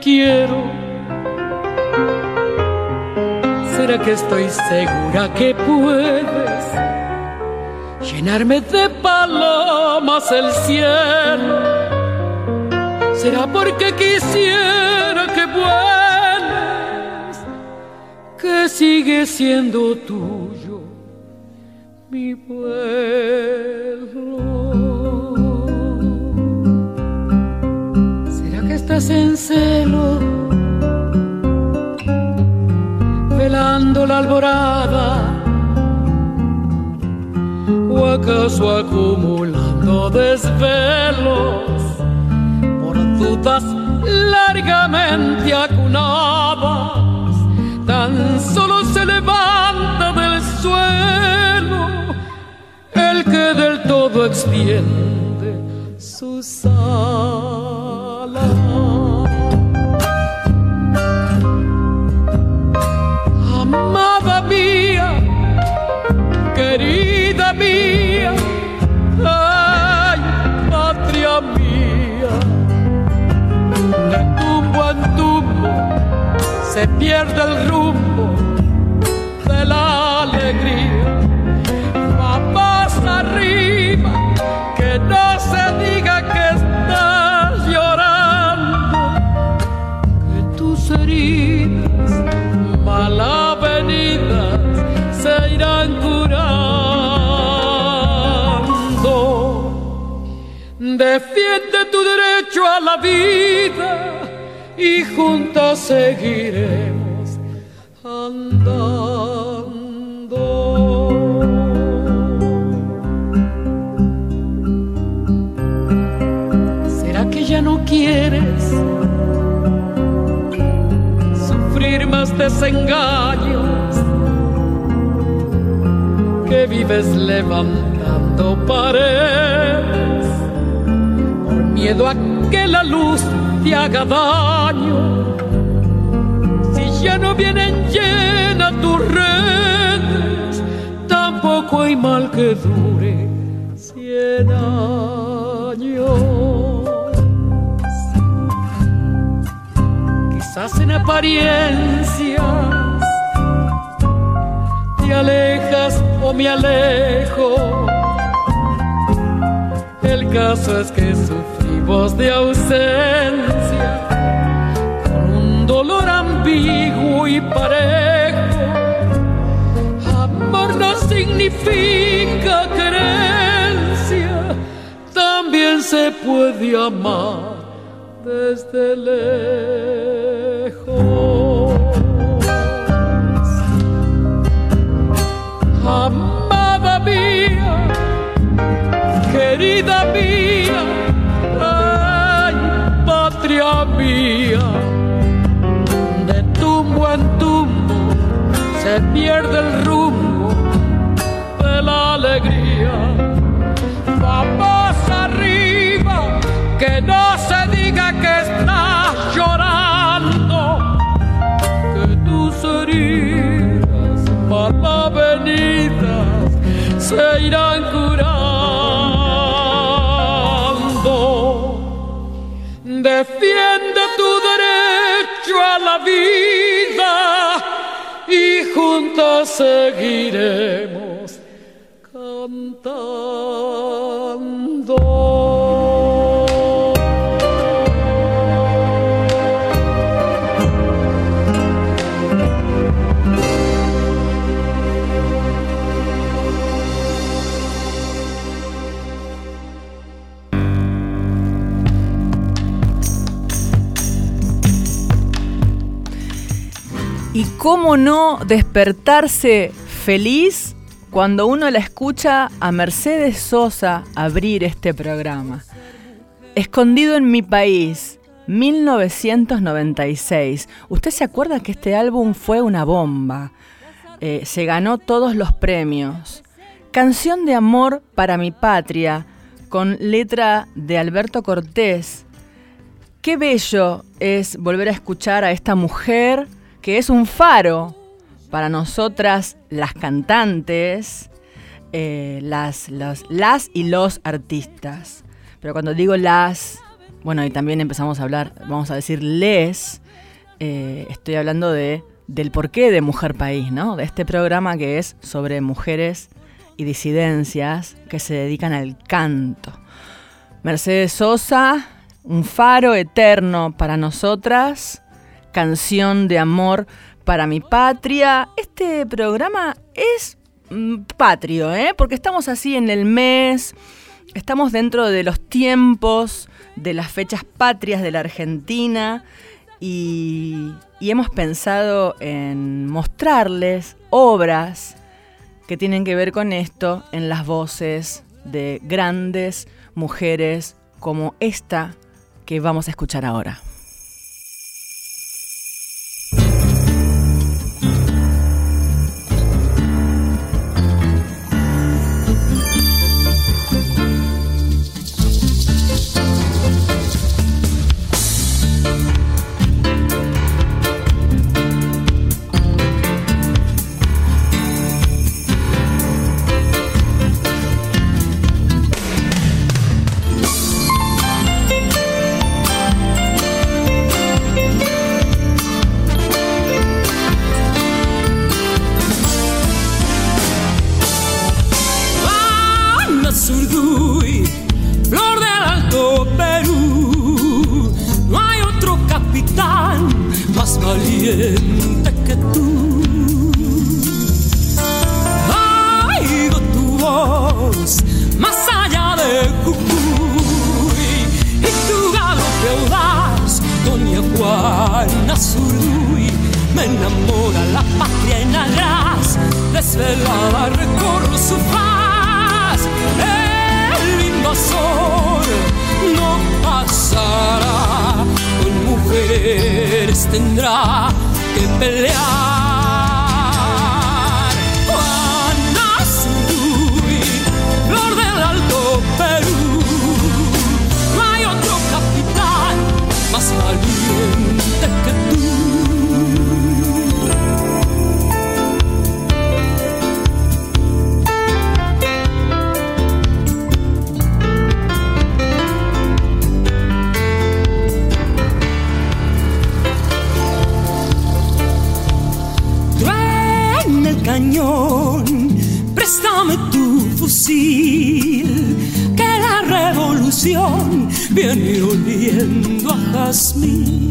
Quiero? ¿Será que estoy segura que puedes llenarme de palomas el cielo? ¿Será porque quisiera que vueles? Que sigue siendo tuyo mi pueblo. Acaso acumulando desvelos por dudas largamente acunadas? Tan solo se levanta del suelo el que del todo extiende sus alas. Se pierde el rumbo de la alegría. Va más arriba, que no se diga que estás llorando, que tus heridas mal avenidas se irán curando. Defiende tu derecho a la vida y juntos seguiremos andando. ¿Será que ya no quieres sufrir más desengaños? Que vives levantando paredes por miedo a que la luz te haga daño. Si ya no vienen llenas tus redes, tampoco hay mal que dure cien años. Quizás en apariencias te alejas o me alejo. El caso es que sufrimos de ausencia, con un dolor ambiguo y parejo. Amor no significa querencia, también se puede amar desde lejos. Se irán curando. Defiende tu derecho a la vida y juntos seguiremos cantando. Cómo no despertarse feliz cuando uno la escucha a Mercedes Sosa abrir este programa. Escondido en mi país, 1996. ¿Usted se acuerda que este álbum fue una bomba? Eh, se ganó todos los premios. Canción de amor para mi patria, con letra de Alberto Cortés. Qué bello es volver a escuchar a esta mujer que es un faro para nosotras las cantantes, eh, las, las y los artistas. Pero cuando digo las, bueno, y también empezamos a hablar, vamos a decir les, eh, estoy hablando de, del porqué de Mujer País, ¿no? De este programa que es sobre mujeres y disidencias que se dedican al canto. Mercedes Sosa, un faro eterno para nosotras, canción de amor para mi patria. Este programa es mm, patrio, ¿eh? porque estamos así en el mes, estamos dentro de los tiempos, de las fechas patrias de la Argentina y, y hemos pensado en mostrarles obras que tienen que ver con esto en las voces de grandes mujeres como esta que vamos a escuchar ahora. viene oliendo a jazmín.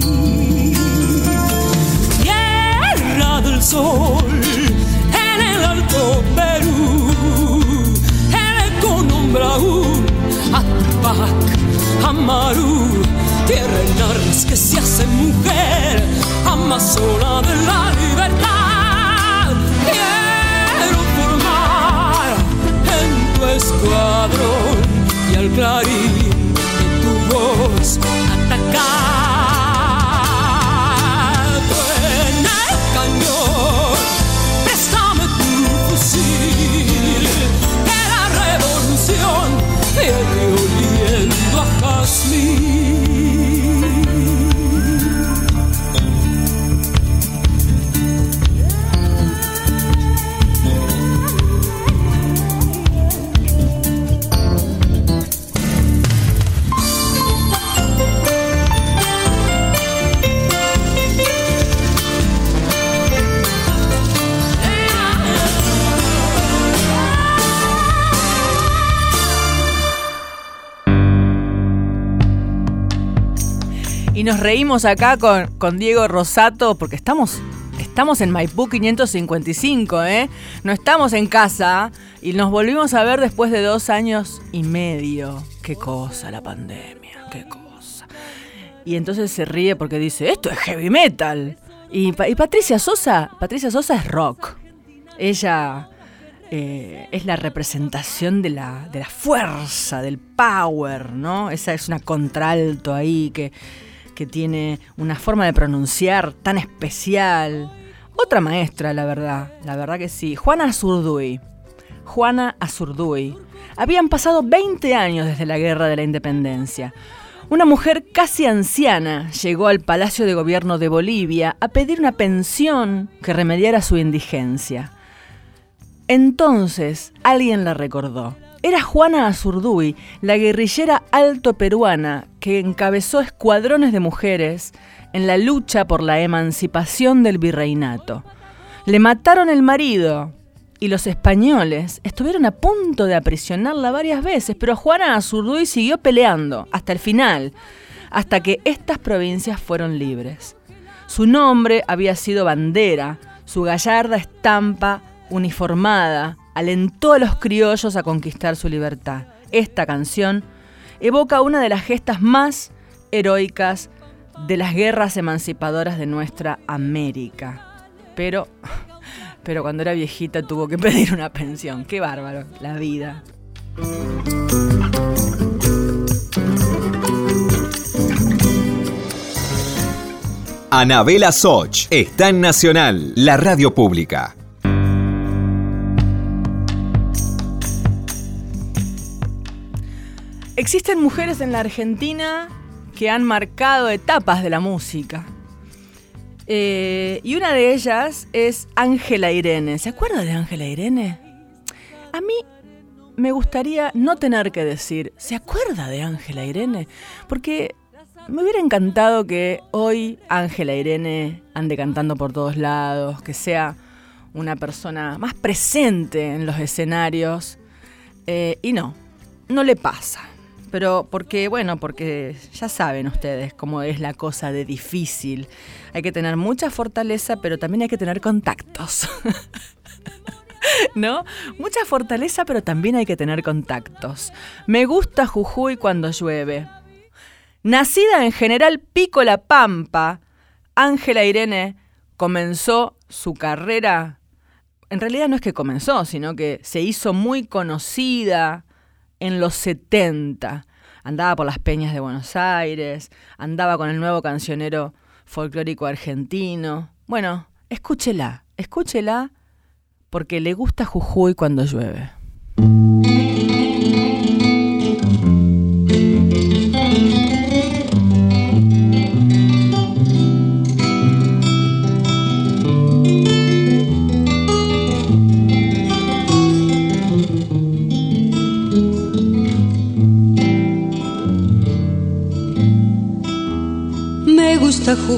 Tierra del sol en el alto Perú, el eco nombra un Atapac, Amaru, tierra en Ares que se hace mujer, amazona de la libertad. Quiero formar en tu escuadrón y al clarín trust me. Nos reímos acá con, Diego Rosato porque estamos, estamos en Maipú 555, ¿eh? No estamos en casa y nos volvimos a ver después de dos años y medio. Qué cosa la pandemia, qué cosa. Y entonces se ríe porque dice, esto es heavy metal. Y, y Patricia Sosa, Patricia Sosa es rock. Ella eh, es la representación de la, de la fuerza, del power, ¿no? Esa es una contralto ahí que, que tiene una forma de pronunciar tan especial. Otra maestra, la verdad, la verdad que sí. Juana Azurduy. Juana Azurduy. Habían pasado 20 años desde la Guerra de la Independencia. Una mujer casi anciana llegó al Palacio de Gobierno de Bolivia a pedir una pensión que remediara su indigencia. Entonces alguien la recordó. Era Juana Azurduy, la guerrillera alto peruana que encabezó escuadrones de mujeres en la lucha por la emancipación del virreinato. Le mataron el marido y los españoles estuvieron a punto de aprisionarla varias veces, pero Juana Azurduy siguió peleando hasta el final, hasta que estas provincias fueron libres. Su nombre había sido bandera, su gallarda estampa uniformada, alentó a los criollos a conquistar su libertad. Esta canción evoca una de las gestas más heroicas de las guerras emancipadoras de nuestra América. Pero, pero cuando era viejita tuvo que pedir una pensión. Qué bárbaro, la vida. Anabela Soch está en Nacional, la radio pública. Existen mujeres en la Argentina que han marcado etapas de la música. Eh, y una de ellas es Ángela Irene. ¿Se acuerda de Ángela Irene? A mí me gustaría no tener que decir, ¿se acuerda de Ángela Irene? Porque me hubiera encantado que hoy Ángela Irene ande cantando por todos lados, que sea una persona más presente en los escenarios. Eh, y no, no le pasa pero porque, bueno, porque ya saben ustedes cómo es la cosa de difícil. Hay que tener mucha fortaleza, pero también hay que tener contactos. ¿No? Mucha fortaleza, pero también hay que tener contactos. Me gusta Jujuy cuando llueve. Nacida en General Pico La Pampa, Ángela Irene comenzó su carrera. En realidad no es que comenzó, sino que se hizo muy conocida en los 70. Andaba por las peñas de Buenos Aires, andaba con el nuevo cancionero folclórico argentino. Bueno, escúchela, escúchela, porque le gusta Jujuy cuando llueve.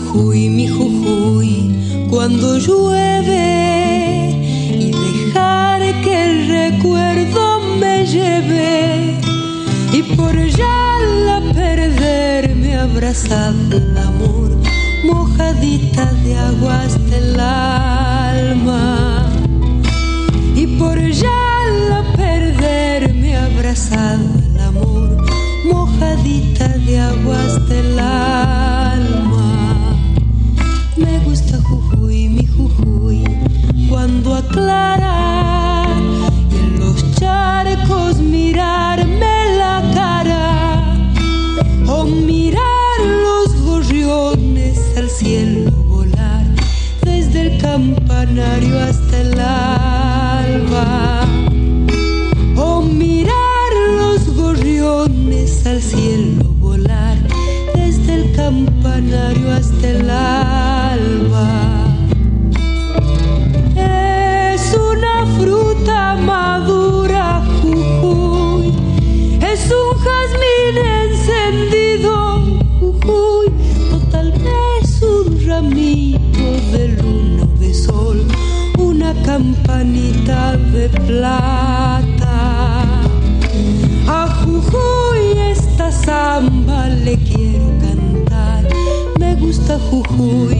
Jujuy, mi Jujuy, cuando llueve y dejar que el recuerdo me lleve y por ya la perderme abrazado el amor, mojadita de aguas del alma y por ya la perderme abrazado el amor, mojadita de aguas del alma. Plata. A Jujuy esta samba le quiero cantar. Me gusta Jujuy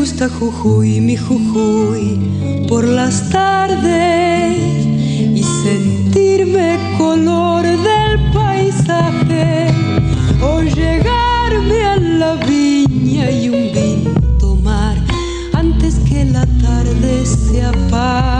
gusta Jujuy, mi Jujuy, por las tardes y sentirme color del paisaje. O llegarme a la viña y un vino tomar antes que la tarde se apague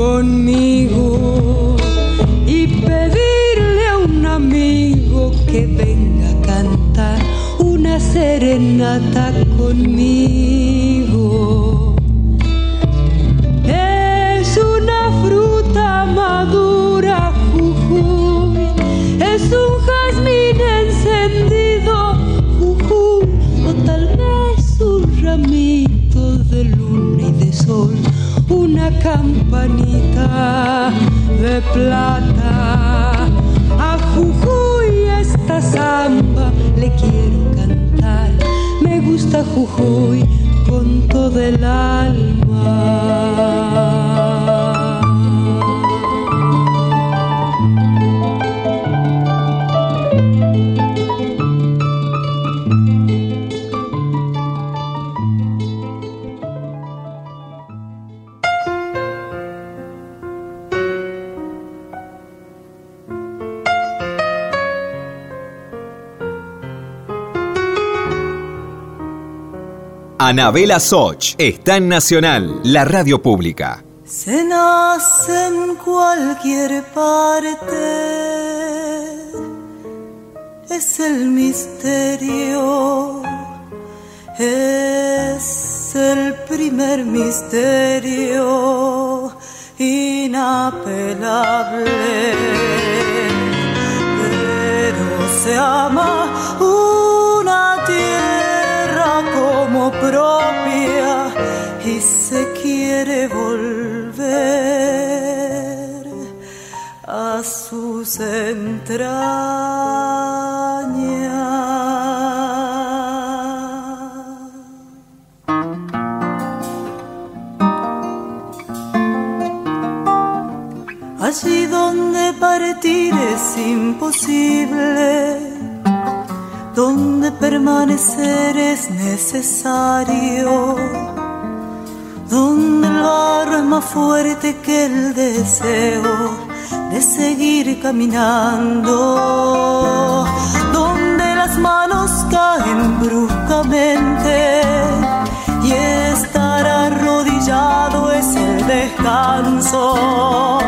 conmigo y pedirle a un amigo que venga a cantar una serenata conmigo. Plata. A Jujuy esta samba le quiero cantar, me gusta Jujuy con todo el alma. Anabela Soch está en Nacional, la radio pública. Se nace en cualquier parte, es el misterio, es el primer misterio inapelable, pero se ama tierra propia y se quiere volver a sus entrañas. Allí donde partir es imposible, donde permanecer es necesario, donde el barro es más fuerte que el deseo de seguir caminando, donde las manos caen bruscamente y estar arrodillado es el descanso,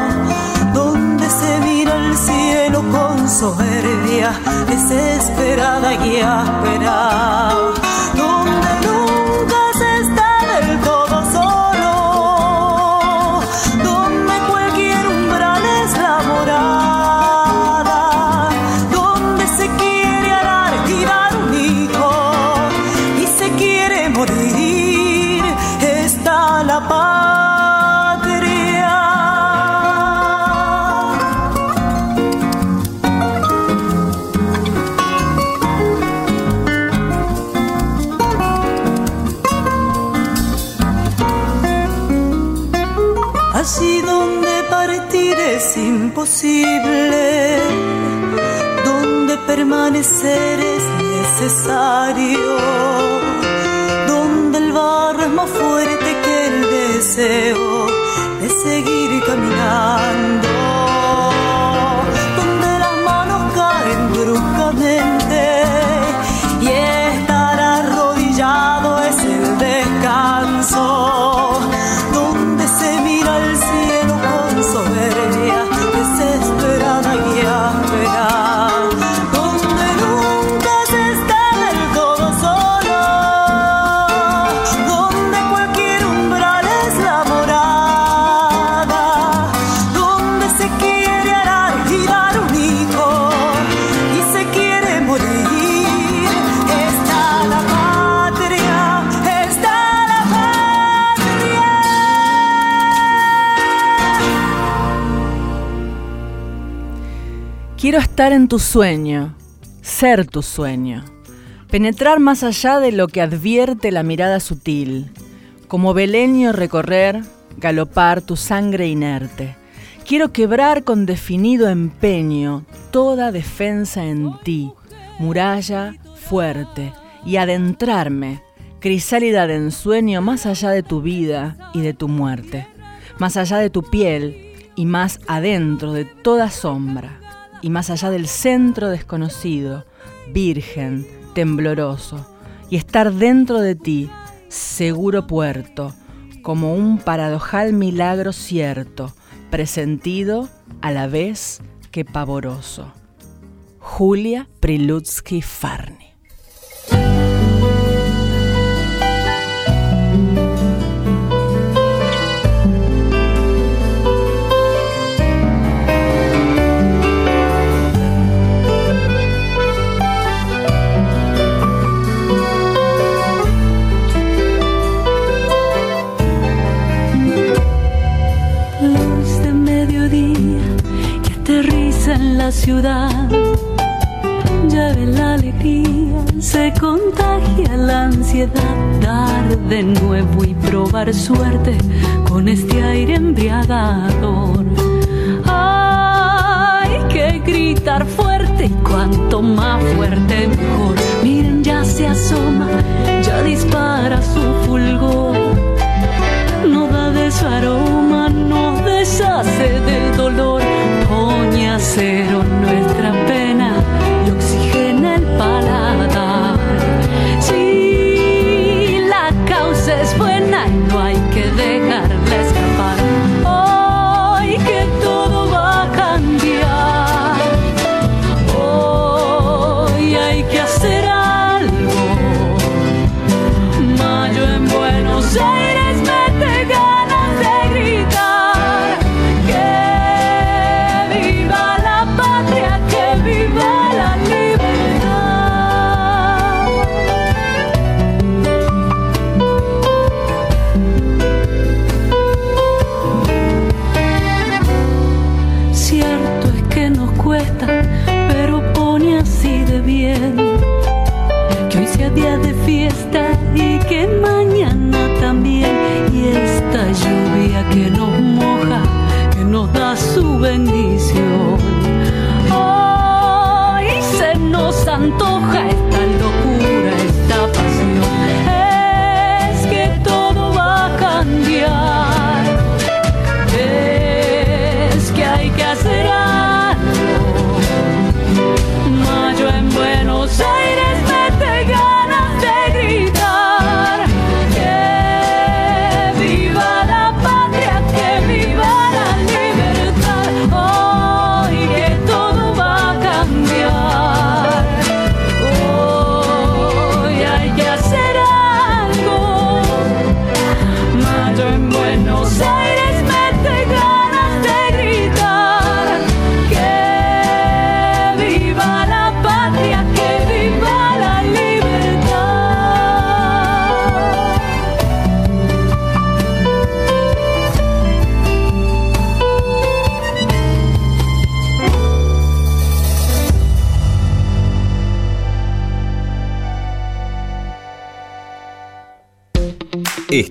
soberbia, desesperada y áspera, donde permanecer es necesario, donde el barro es más fuerte que el deseo de seguir caminando, Quiero estar en tu sueño, ser tu sueño, penetrar más allá de lo que advierte la mirada sutil, como beleño recorrer, galopar tu sangre inerte. Quiero quebrar con definido empeño toda defensa en ti, muralla fuerte, y adentrarme, crisálida de ensueño más allá de tu vida y de tu muerte, más allá de tu piel y más adentro de toda sombra y más allá del centro desconocido, virgen, tembloroso, y estar dentro de ti, seguro puerto, como un paradojal milagro cierto, presentido a la vez que pavoroso. Julia Prilutsky Farni. Ciudad. Ya ve la alegría, se contagia la ansiedad. Dar de nuevo y probar suerte con este aire embriagador. Hay que gritar fuerte y cuanto más fuerte mejor. Miren, ya se asoma, ya dispara su fulgor. No da de su aroma, deshace del dolor cero nuestra pena y oxigena el paladar. Si la causa es buena, no hay que dejarla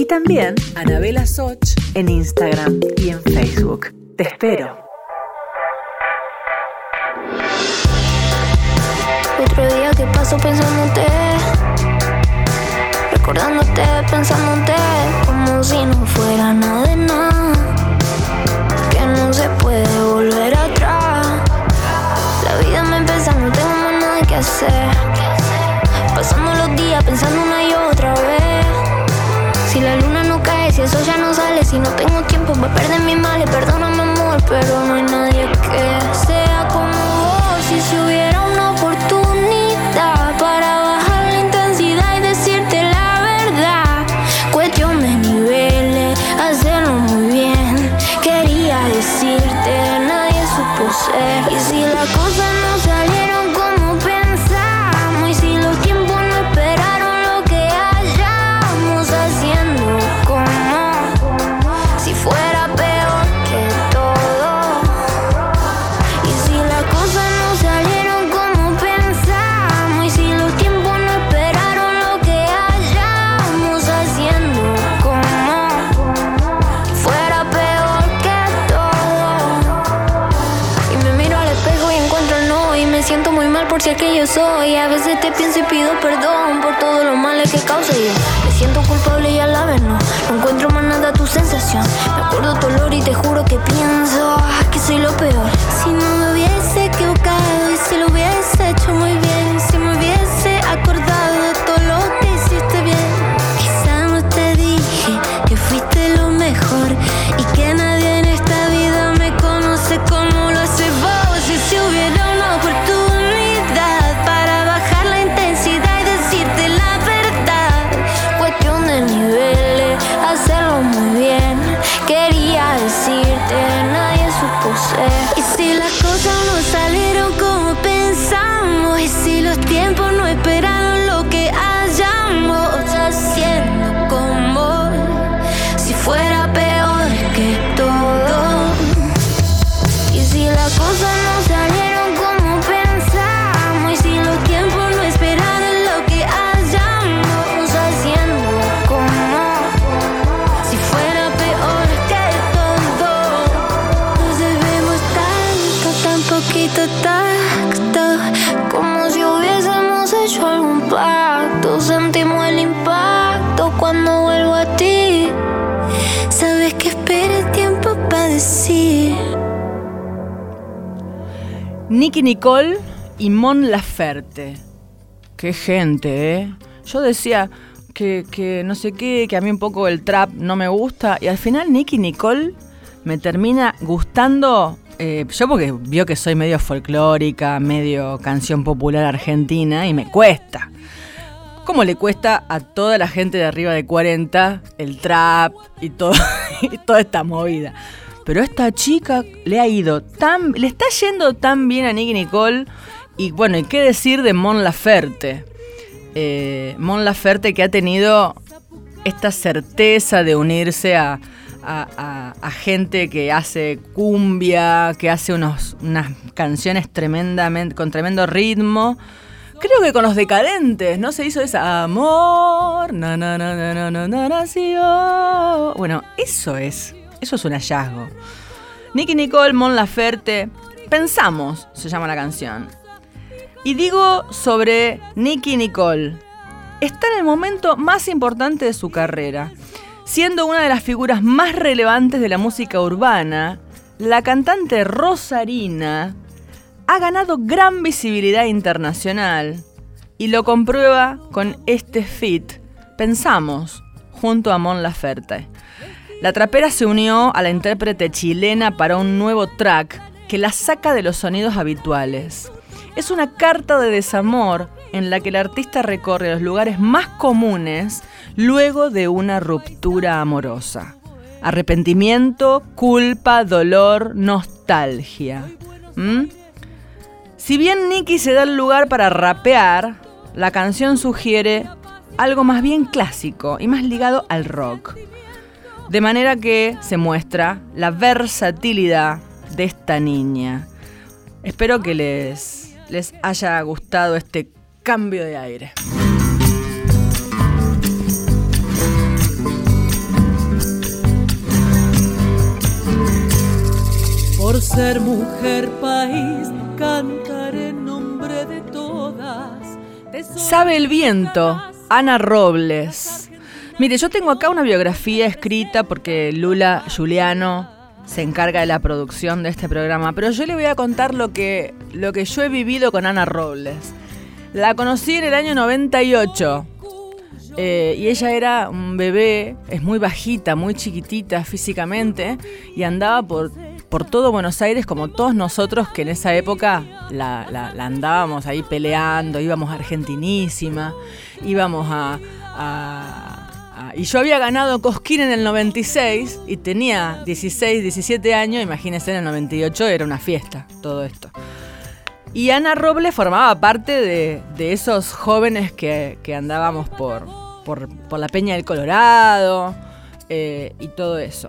Y también Anabela Soch en Instagram y en Facebook. Te espero. Otro día que paso pensándote, recordándote, pensándote, como si no fuera nada de nada, que no se puede tiempo para perder mi mal, perdóname amor, pero no hay nadie que se perdón por todos los males que causé yo. Me siento culpable y a la vez no. No encuentro más nada tu sensación. Me acuerdo tu olor y te juro que pienso que soy lo peor. Hacerlo muy bien. Quería decirte, nadie supo ser. Y si las cosas no salieron Nicky Nicole y Mon Laferte. Qué gente, ¿eh? Yo decía que, que no sé qué, que a mí un poco el trap no me gusta. Y al final Nicky Nicole me termina gustando. eh, yo porque vio que soy medio folclórica, medio canción popular argentina y me cuesta. Como le cuesta a toda la gente de arriba de 40 el trap y, todo, y toda esta movida. Pero esta chica le ha ido tan. le está yendo tan bien a Nicky Nicole. Y bueno, ¿y qué decir de Mon Laferte? Eh, Mon Laferte que ha tenido esta certeza de unirse a, gente que hace cumbia, que hace unas canciones tremendamente, con tremendo ritmo. Creo que con los decadentes, ¿no? Se hizo esa amor, na na na na na na na nació. Bueno, eso es, eso es un hallazgo. Nicky Nicole, Mon Laferte, Pensamos, se llama la canción. Y digo sobre Nicky Nicole. Está en el momento más importante de su carrera. Siendo una de las figuras más relevantes de la música urbana, la cantante Rosarina ha ganado gran visibilidad internacional y lo comprueba con este fit, Pensamos, junto a Mon Laferte. La trapera se unió a la intérprete chilena para un nuevo track que la saca de los sonidos habituales. Es una carta de desamor en la que el artista recorre los lugares más comunes luego de una ruptura amorosa. Arrepentimiento, culpa, dolor, nostalgia. ¿Mm? Si bien Nicky se da el lugar para rapear, la canción sugiere algo más bien clásico y más ligado al rock. De manera que se muestra la versatilidad de esta niña. Espero que les, les haya gustado este cambio de aire. Por ser mujer país, cantaré en nombre de todas. Sabe el viento, Ana Robles. Mire, yo tengo acá una biografía escrita porque Lula Juliano se encarga de la producción de este programa, pero yo le voy a contar lo que, lo que yo he vivido con Ana Robles. La conocí en el año 98 eh, y ella era un bebé, es muy bajita, muy chiquitita físicamente y andaba por, por todo Buenos Aires como todos nosotros que en esa época la, la- andábamos ahí peleando, íbamos a Argentinísima, íbamos a- Ah, y yo había ganado Cosquín en el 96 y tenía 16, 17 años, imagínense en el 98 era una fiesta todo esto. Y Ana Robles formaba parte de, esos jóvenes que, andábamos por, por, la Peña del Colorado eh, y todo eso.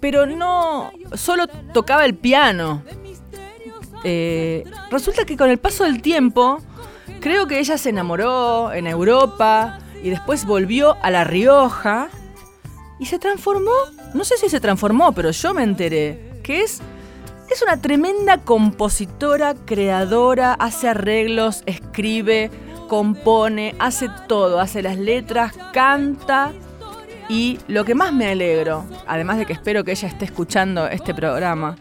Pero no, solo tocaba el piano. Eh, resulta que con el paso del tiempo, creo que ella se enamoró en Europa y después volvió a La Rioja y se transformó, no sé si se transformó, pero yo me enteré, que es es una tremenda compositora, creadora, hace arreglos, escribe, compone, hace todo, hace las letras, canta. Y lo que más me alegro, además de que espero que ella esté escuchando este programa,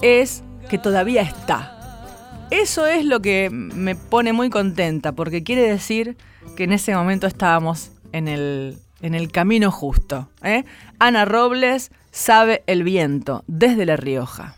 es que todavía está. Eso es lo que me pone muy contenta, porque quiere decir que en ese momento estábamos en el, en el camino justo. ¿eh? Ana Robles sabe el viento desde La Rioja.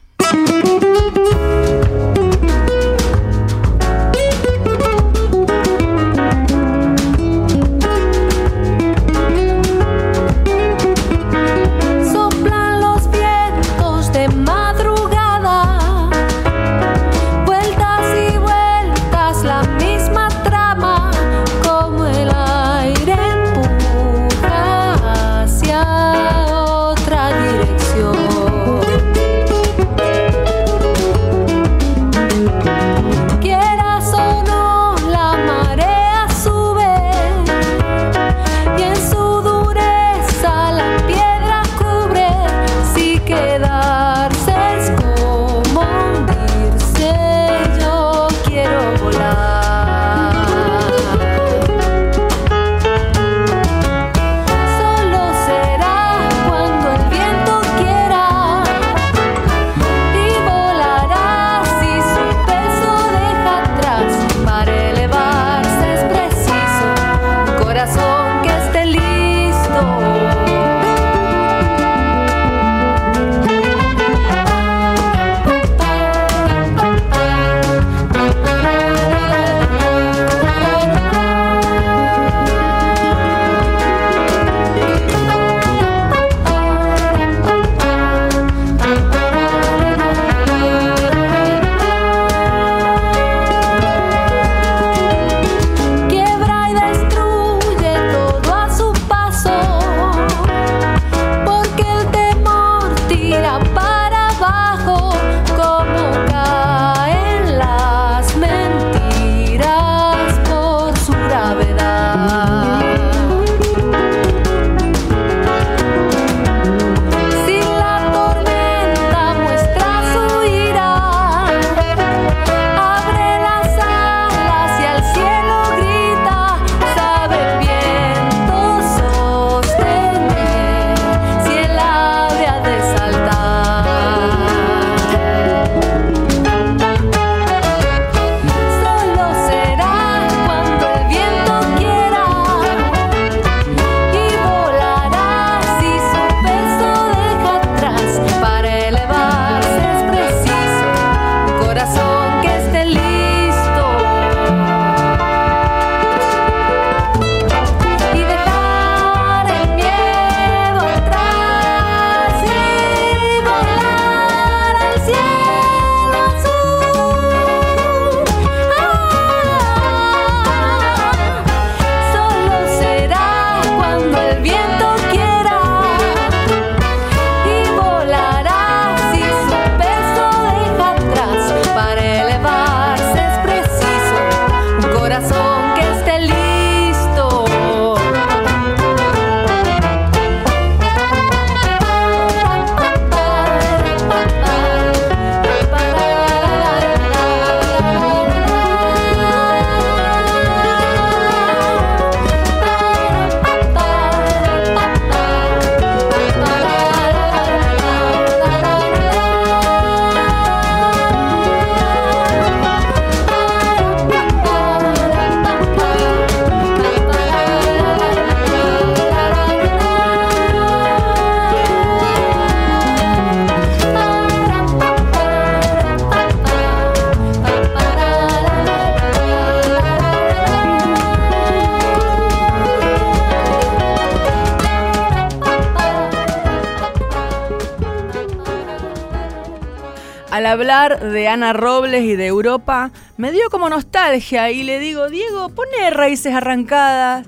Hablar de Ana Robles y de Europa, me dio como nostalgia y le digo, Diego, pone raíces arrancadas,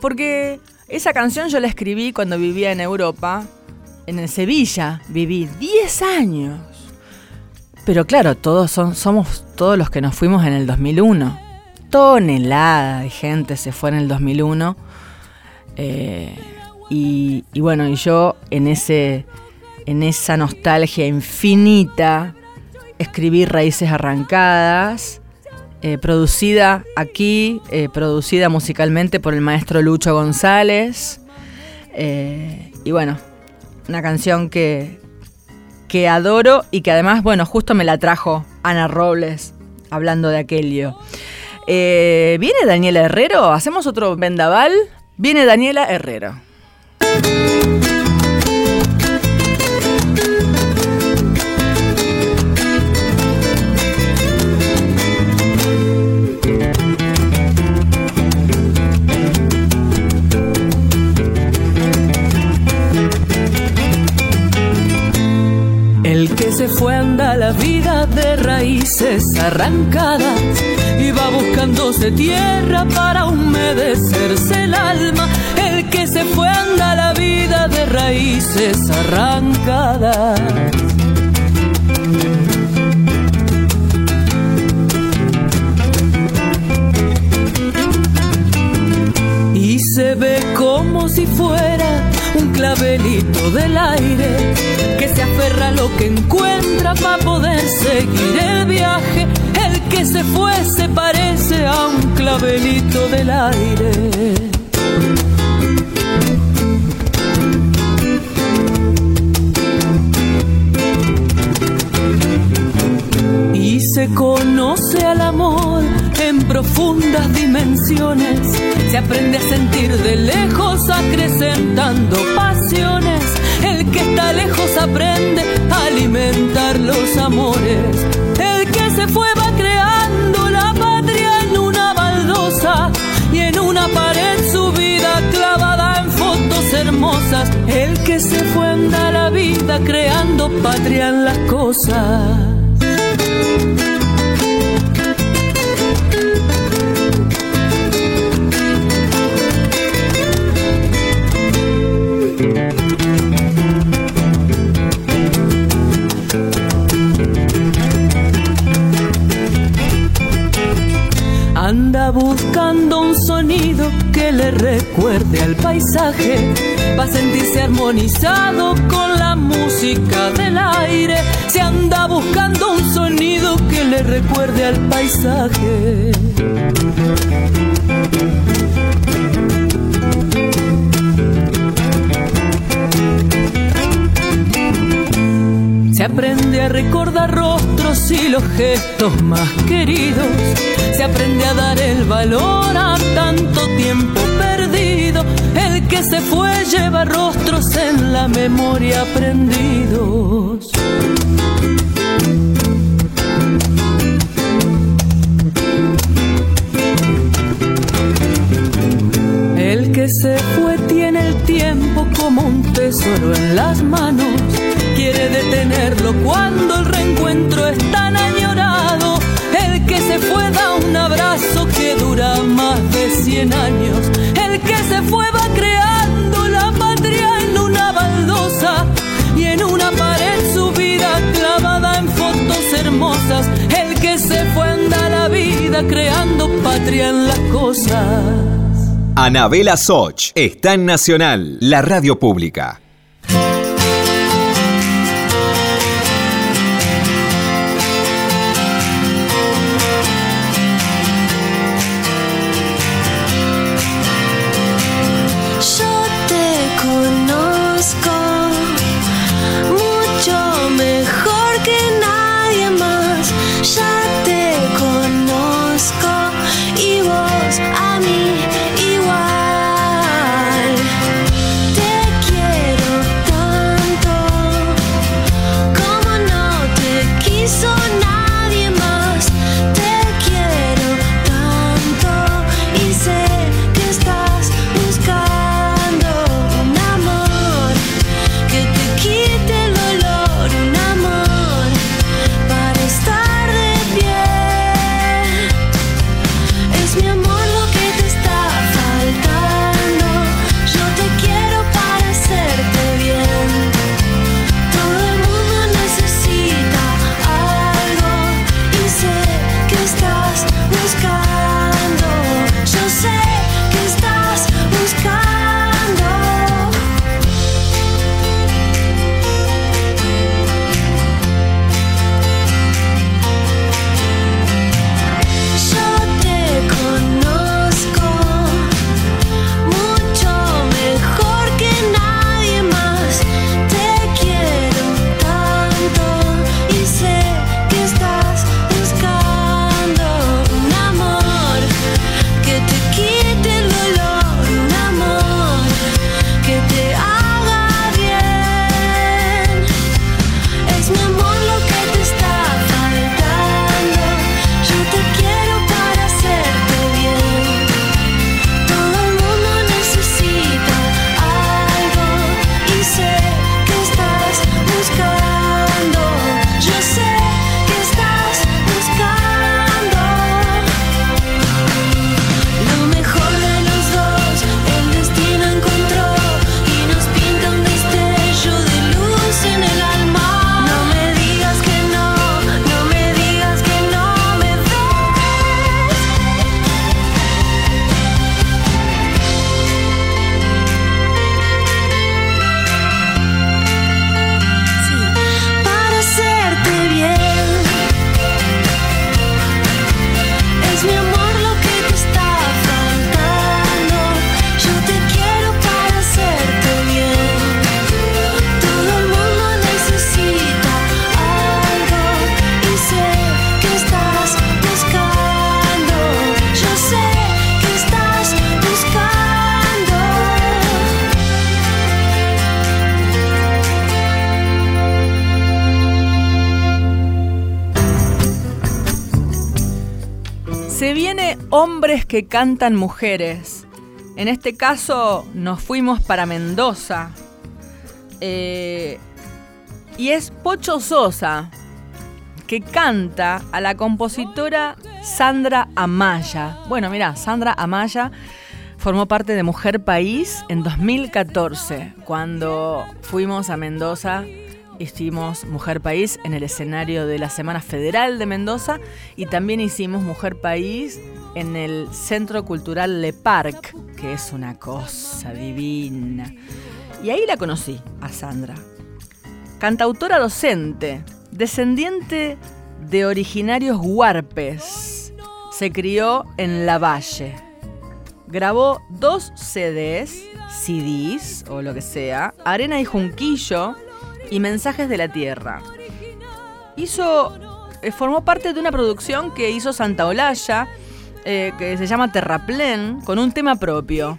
porque esa canción yo la escribí cuando vivía en Europa, en Sevilla, viví 10 años. Pero claro, todos somos todos los que nos fuimos en el 2001. Tonelada de gente se fue en el 2001. Eh, y, y bueno, y yo en ese en esa nostalgia infinita, escribí Raíces Arrancadas, eh, producida aquí, eh, producida musicalmente por el maestro Lucho González. Eh, y bueno, una canción que, que adoro y que además, bueno, justo me la trajo Ana Robles hablando de aquello. ¿Viene Daniela Herrero? ¿Hacemos otro vendaval? Viene Daniela Herrero. Fue anda la vida de raíces arrancadas y va buscándose tierra para humedecerse el alma. El que se fue anda la vida de raíces arrancadas. Y se ve como si fuera un clavelito del aire aferra lo que encuentra para poder seguir el viaje. El que se fue se parece a un clavelito del aire. Y se conoce al amor en profundas dimensiones. Se aprende a sentir de lejos, acrecentando pasiones. Que está lejos aprende a alimentar los amores. El que se fue va creando la patria en una baldosa y en una pared su vida clavada en fotos hermosas. El que se fue anda la vida creando patria en las cosas. Buscando un sonido que le recuerde al paisaje, va a sentirse armonizado con la música del aire. Se anda buscando un sonido que le recuerde al paisaje. Aprende a recordar rostros y los gestos más queridos. Se aprende a dar el valor a tanto tiempo perdido. El que se fue lleva rostros en la memoria prendidos. El que se fue tiene el tiempo como un tesoro en las manos. Quiere detenerlo cuando el reencuentro es tan añorado. El que se fue da un abrazo que dura más de 100 años. El que se fue va creando la patria en una baldosa y en una pared su vida clavada en fotos hermosas. El que se fue anda la vida creando patria en las cosas. Anabela Soch está en Nacional, la radio pública. Yo que cantan mujeres. En este caso nos fuimos para Mendoza. Eh, y es Pocho Sosa, que canta a la compositora Sandra Amaya. Bueno, mira, Sandra Amaya formó parte de Mujer País en 2014, cuando fuimos a Mendoza. Hicimos Mujer País en el escenario de la Semana Federal de Mendoza y también hicimos Mujer País en el Centro Cultural Le Parc, que es una cosa divina. Y ahí la conocí a Sandra. Cantautora docente, descendiente de originarios huarpes. Se crió en La Valle. Grabó dos CDs, CDs o lo que sea, Arena y Junquillo y Mensajes de la Tierra. Hizo, eh, formó parte de una producción que hizo Santa Olalla, eh, que se llama Terraplén, con un tema propio.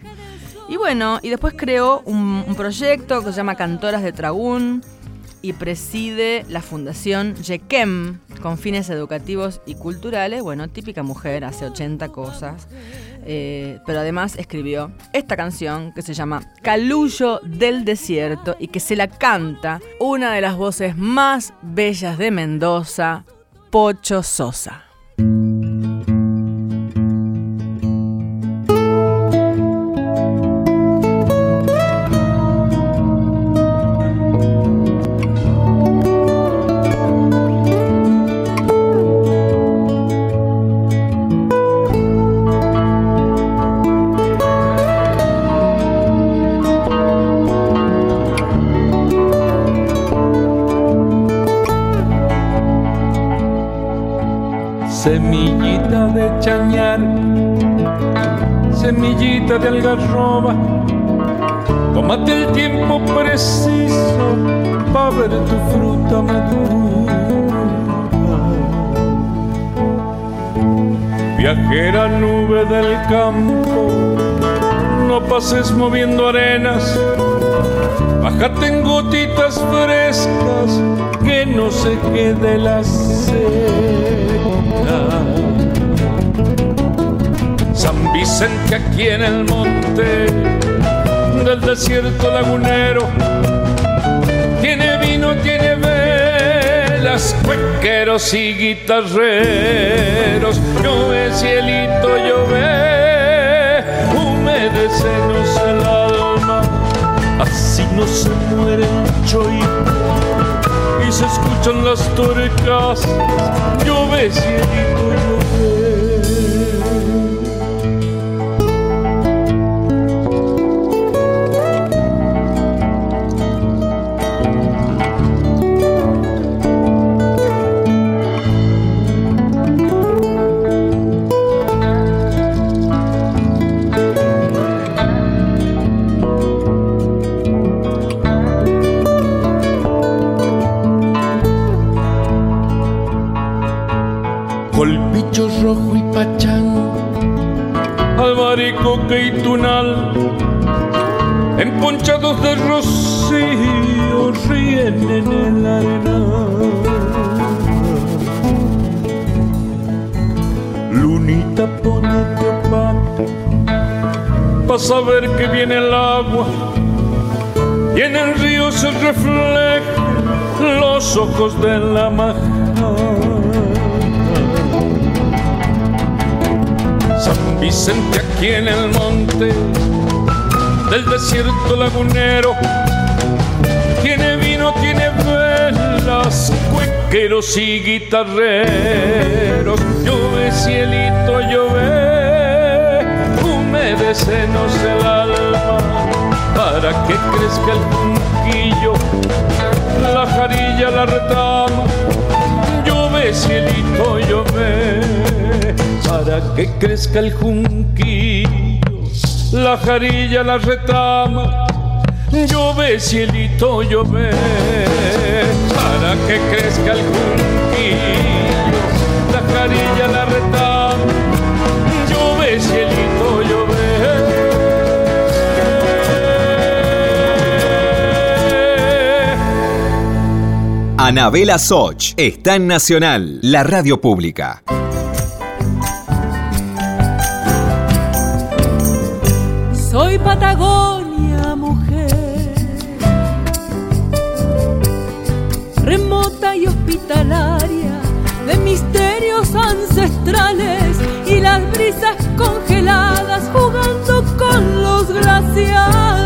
Y bueno, y después creó un, proyecto que se llama Cantoras de Tragún, y preside la Fundación Yekem con fines educativos y culturales. Bueno, típica mujer, hace 80 cosas. Eh, pero además escribió esta canción que se llama Calullo del Desierto y que se la canta una de las voces más bellas de Mendoza, Pocho Sosa. Semillita de algarroba, tómate el tiempo preciso para ver tu fruta madura. Viajera nube del campo, no pases moviendo arenas, bájate en gotitas frescas, que no se quede la sed. Vicente aquí en el monte del desierto lagunero tiene vino, tiene velas, cuequeros y guitarreros. Llueve cielito, llueve, humedecenos el alma, así no se muere el choito y se escuchan las torcas. Llueve cielito, llueve. Albaricoque y tunal, emponchados de rocío ríen en el arenal. Lunita ponete aparte, pa' saber que viene el agua, y en el río se reflejan los ojos de la maja. Vicente aquí en el monte del desierto lagunero. Tiene vino, tiene velas, cuequeros y guitarreros. Llueve cielito, llueve, humedecenos el alma para que crezca el junquillo, la jarilla, la retama. Cielito, llueve para que crezca el junquillo, la jarilla, la retama. Llueve, cielito, llueve, para que crezca el junquillo, Anabela Soch está en Nacional, la radio pública. Soy Patagonia, mujer, remota y hospitalaria, de misterios ancestrales y las brisas congeladas jugando con los glaciares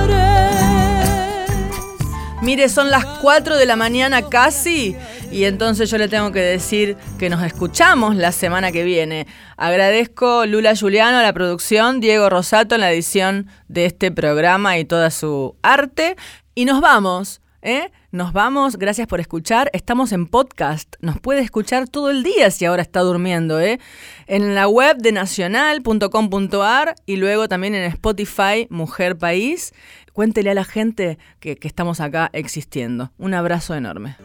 Mire, son las 4 de la mañana casi y entonces yo le tengo que decir que nos escuchamos la semana que viene. Agradezco Lula Juliano a la producción, Diego Rosato en la edición de este programa y toda su arte. Y nos vamos, ¿eh? Nos vamos, gracias por escuchar. Estamos en podcast, nos puede escuchar todo el día si ahora está durmiendo, ¿eh? En la web de nacional.com.ar y luego también en Spotify, Mujer País. Cuéntele a la gente que, estamos acá existiendo. Un abrazo enorme.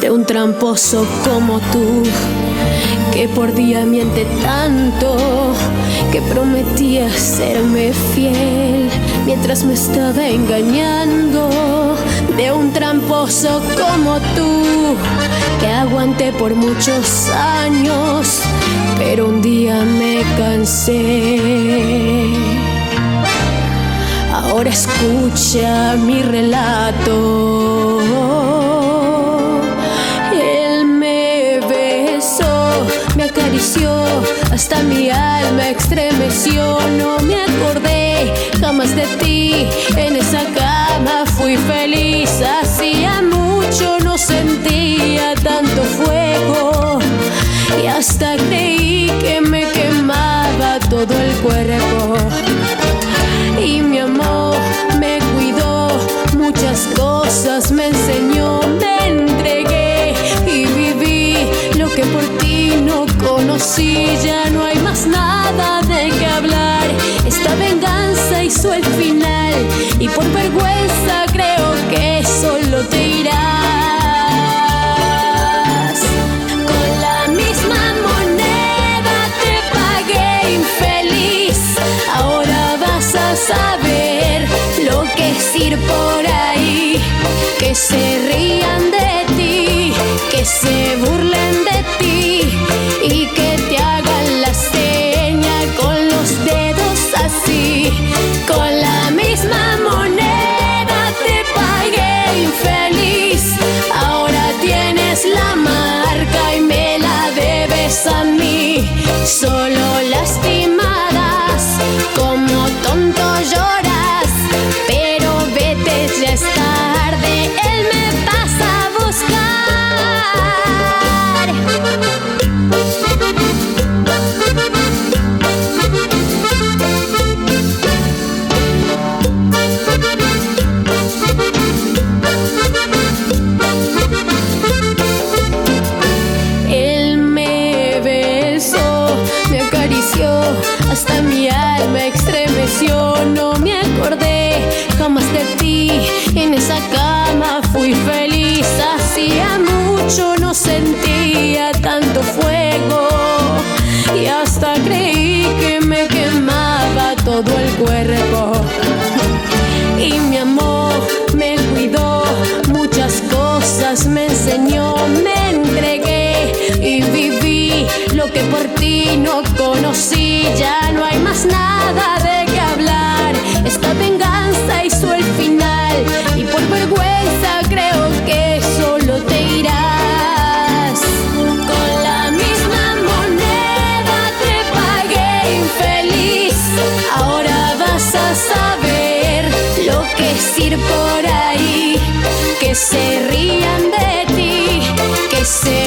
de un tramposo como tú, que por día miente tanto, que prometía serme fiel mientras me estaba engañando, de un tramposo como tú, que aguanté por muchos años, pero un día me cansé. Ahora escucha mi relato. Él me besó, me acarició, hasta mi alma estremeció. No me acordé jamás de ti, en esa fui feliz. Hacía mucho no sentía tanto fuego. Y hasta creí que me quemaba todo el cuerpo. Y mi amor me cuidó, muchas cosas me enseñó, me entregué y viví lo que por ti no conocí, ya no hay más nada de qué hablar, esta venganza hizo el final y por vergüenza creo que solo te irás. Con la misma moneda te pagué infeliz. Ahora vas a saber lo que es ir por ahí. Que se rían de ti, que se burlen de ti y que te hagan a mí. Solo lastimadas, conocí. Ya no hay más nada de qué hablar. Esta venganza hizo el final y por vergüenza creo que solo te irás. Con la misma moneda te pagué infeliz. Ahora vas a saber lo que es ir por ahí. Que se rían de ti, que se